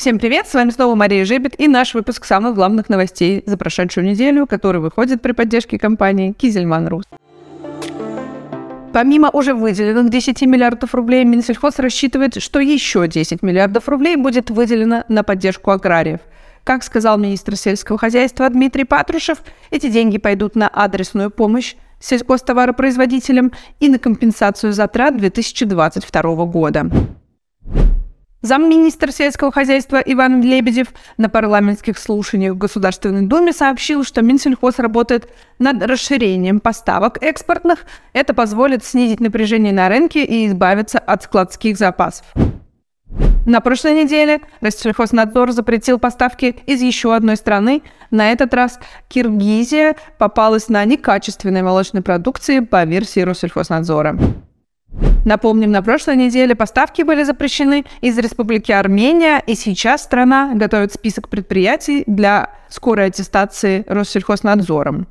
Всем привет, с вами снова Мария Жебет и наш выпуск самых главных новостей за прошедшую неделю, который выходит при поддержке компании Кизельман Рус. Помимо уже выделенных 10 миллиардов рублей, Минсельхоз рассчитывает, что еще 10 миллиардов рублей будет выделено на поддержку аграриев. Как сказал министр сельского хозяйства Дмитрий Патрушев, эти деньги пойдут на адресную помощь сельхозтоваропроизводителям и на компенсацию затрат 2022 года. Замминистра сельского хозяйства Иван Лебедев на парламентских слушаниях в Государственной Думе сообщил, что Минсельхоз работает над расширением поставок экспортных. Это позволит снизить напряжение на рынке и избавиться от складских запасов. На прошлой неделе Россельхознадзор запретил поставки из еще одной страны. На этот раз Киргизия попалась на некачественной молочной продукции по версии Россельхознадзора. Напомним, на прошлой неделе поставки были запрещены из Республики Армения, и сейчас страна готовит список предприятий для скорой аттестации Россельхознадзором.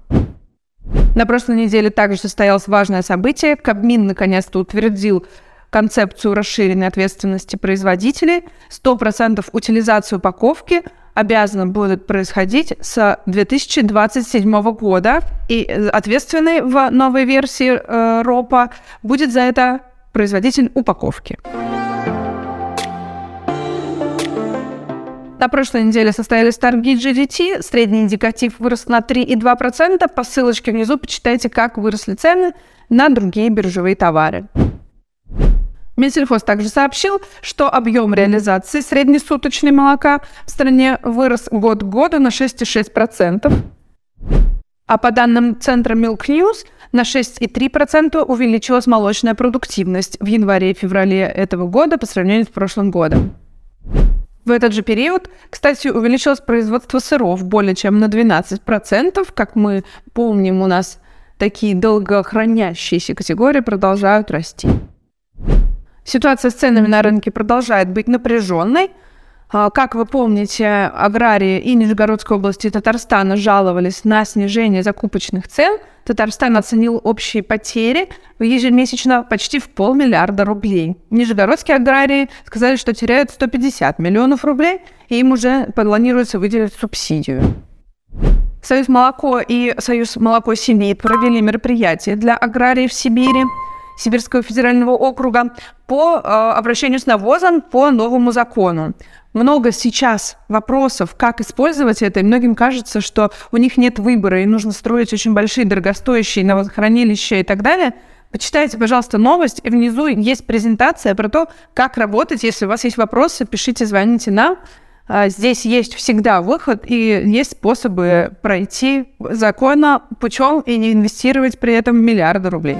На прошлой неделе также состоялось важное событие. Кабмин наконец-то утвердил концепцию расширенной ответственности производителей. 100% утилизации упаковки обязана будет происходить с 2027 года. И ответственный в новой версии э, РОПа будет за это производитель упаковки. На прошлой неделе состоялись торги GDT. Средний индикатив вырос на 3,2%. По ссылочке внизу почитайте, как выросли цены на другие биржевые товары. Минсельхоз также сообщил, что объем реализации среднесуточной молока в стране вырос год к году на 6,6%. А по данным Центра Milk News, на 6,3% увеличилась молочная продуктивность в январе и феврале этого года по сравнению с прошлым годом. В этот же период, кстати, увеличилось производство сыров более чем на 12%. Как мы помним, у нас такие долгохранящиеся категории продолжают расти. Ситуация с ценами на рынке продолжает быть напряженной – а, как вы помните, аграрии и Нижегородской области и Татарстана жаловались на снижение закупочных цен. Татарстан оценил общие потери ежемесячно почти в полмиллиарда рублей. Нижегородские аграрии сказали, что теряют 150 миллионов рублей, и им уже планируется выделить субсидию. Союз молоко и Союз молоко семей провели мероприятие для аграриев Сибири. Сибирского федерального округа по э, обращению с навозом по новому закону. Много сейчас вопросов, как использовать это, и многим кажется, что у них нет выбора, и нужно строить очень большие дорогостоящие навозхранилища и так далее. Почитайте, пожалуйста, новость, и внизу есть презентация про то, как работать. Если у вас есть вопросы, пишите, звоните нам. А, здесь есть всегда выход, и есть способы пройти законно путем и не инвестировать при этом миллиарды рублей.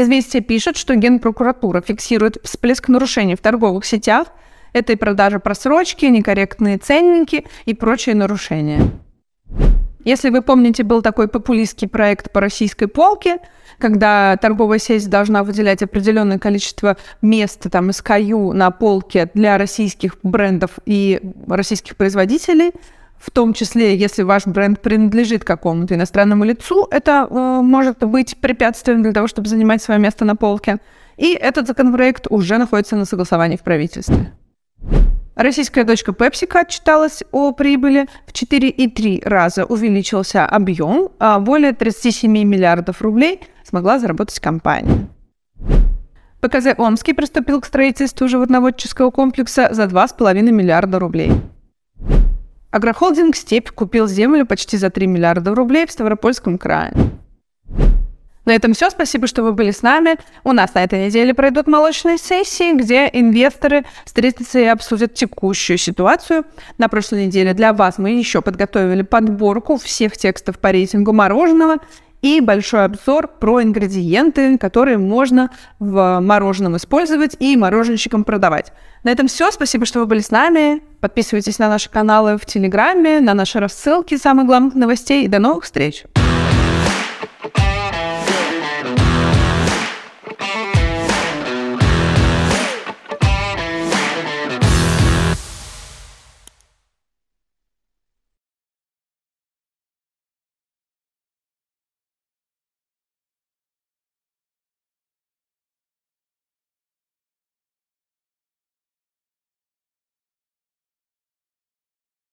Известия пишет, что Генпрокуратура фиксирует всплеск нарушений в торговых сетях. Это и продажа просрочки, некорректные ценники и прочие нарушения. Если вы помните, был такой популистский проект по российской полке, когда торговая сеть должна выделять определенное количество места там SKU на полке для российских брендов и российских производителей – в том числе, если ваш бренд принадлежит какому-то иностранному лицу, это э, может быть препятствием для того, чтобы занимать свое место на полке. И этот законопроект уже находится на согласовании в правительстве. Российская дочка PepsiCo отчиталась о прибыли. В 4,3 раза увеличился объем, а более 37 миллиардов рублей смогла заработать компания. ПКЗ Омский приступил к строительству животноводческого комплекса за 2,5 миллиарда рублей. Агрохолдинг «Степь» купил землю почти за 3 миллиарда рублей в Ставропольском крае. На этом все. Спасибо, что вы были с нами. У нас на этой неделе пройдут молочные сессии, где инвесторы встретятся и обсудят текущую ситуацию. На прошлой неделе для вас мы еще подготовили подборку всех текстов по рейтингу мороженого и большой обзор про ингредиенты, которые можно в мороженом использовать и мороженщикам продавать. На этом все. Спасибо, что вы были с нами. Подписывайтесь на наши каналы в Телеграме, на наши рассылки самых главных новостей. И до новых встреч!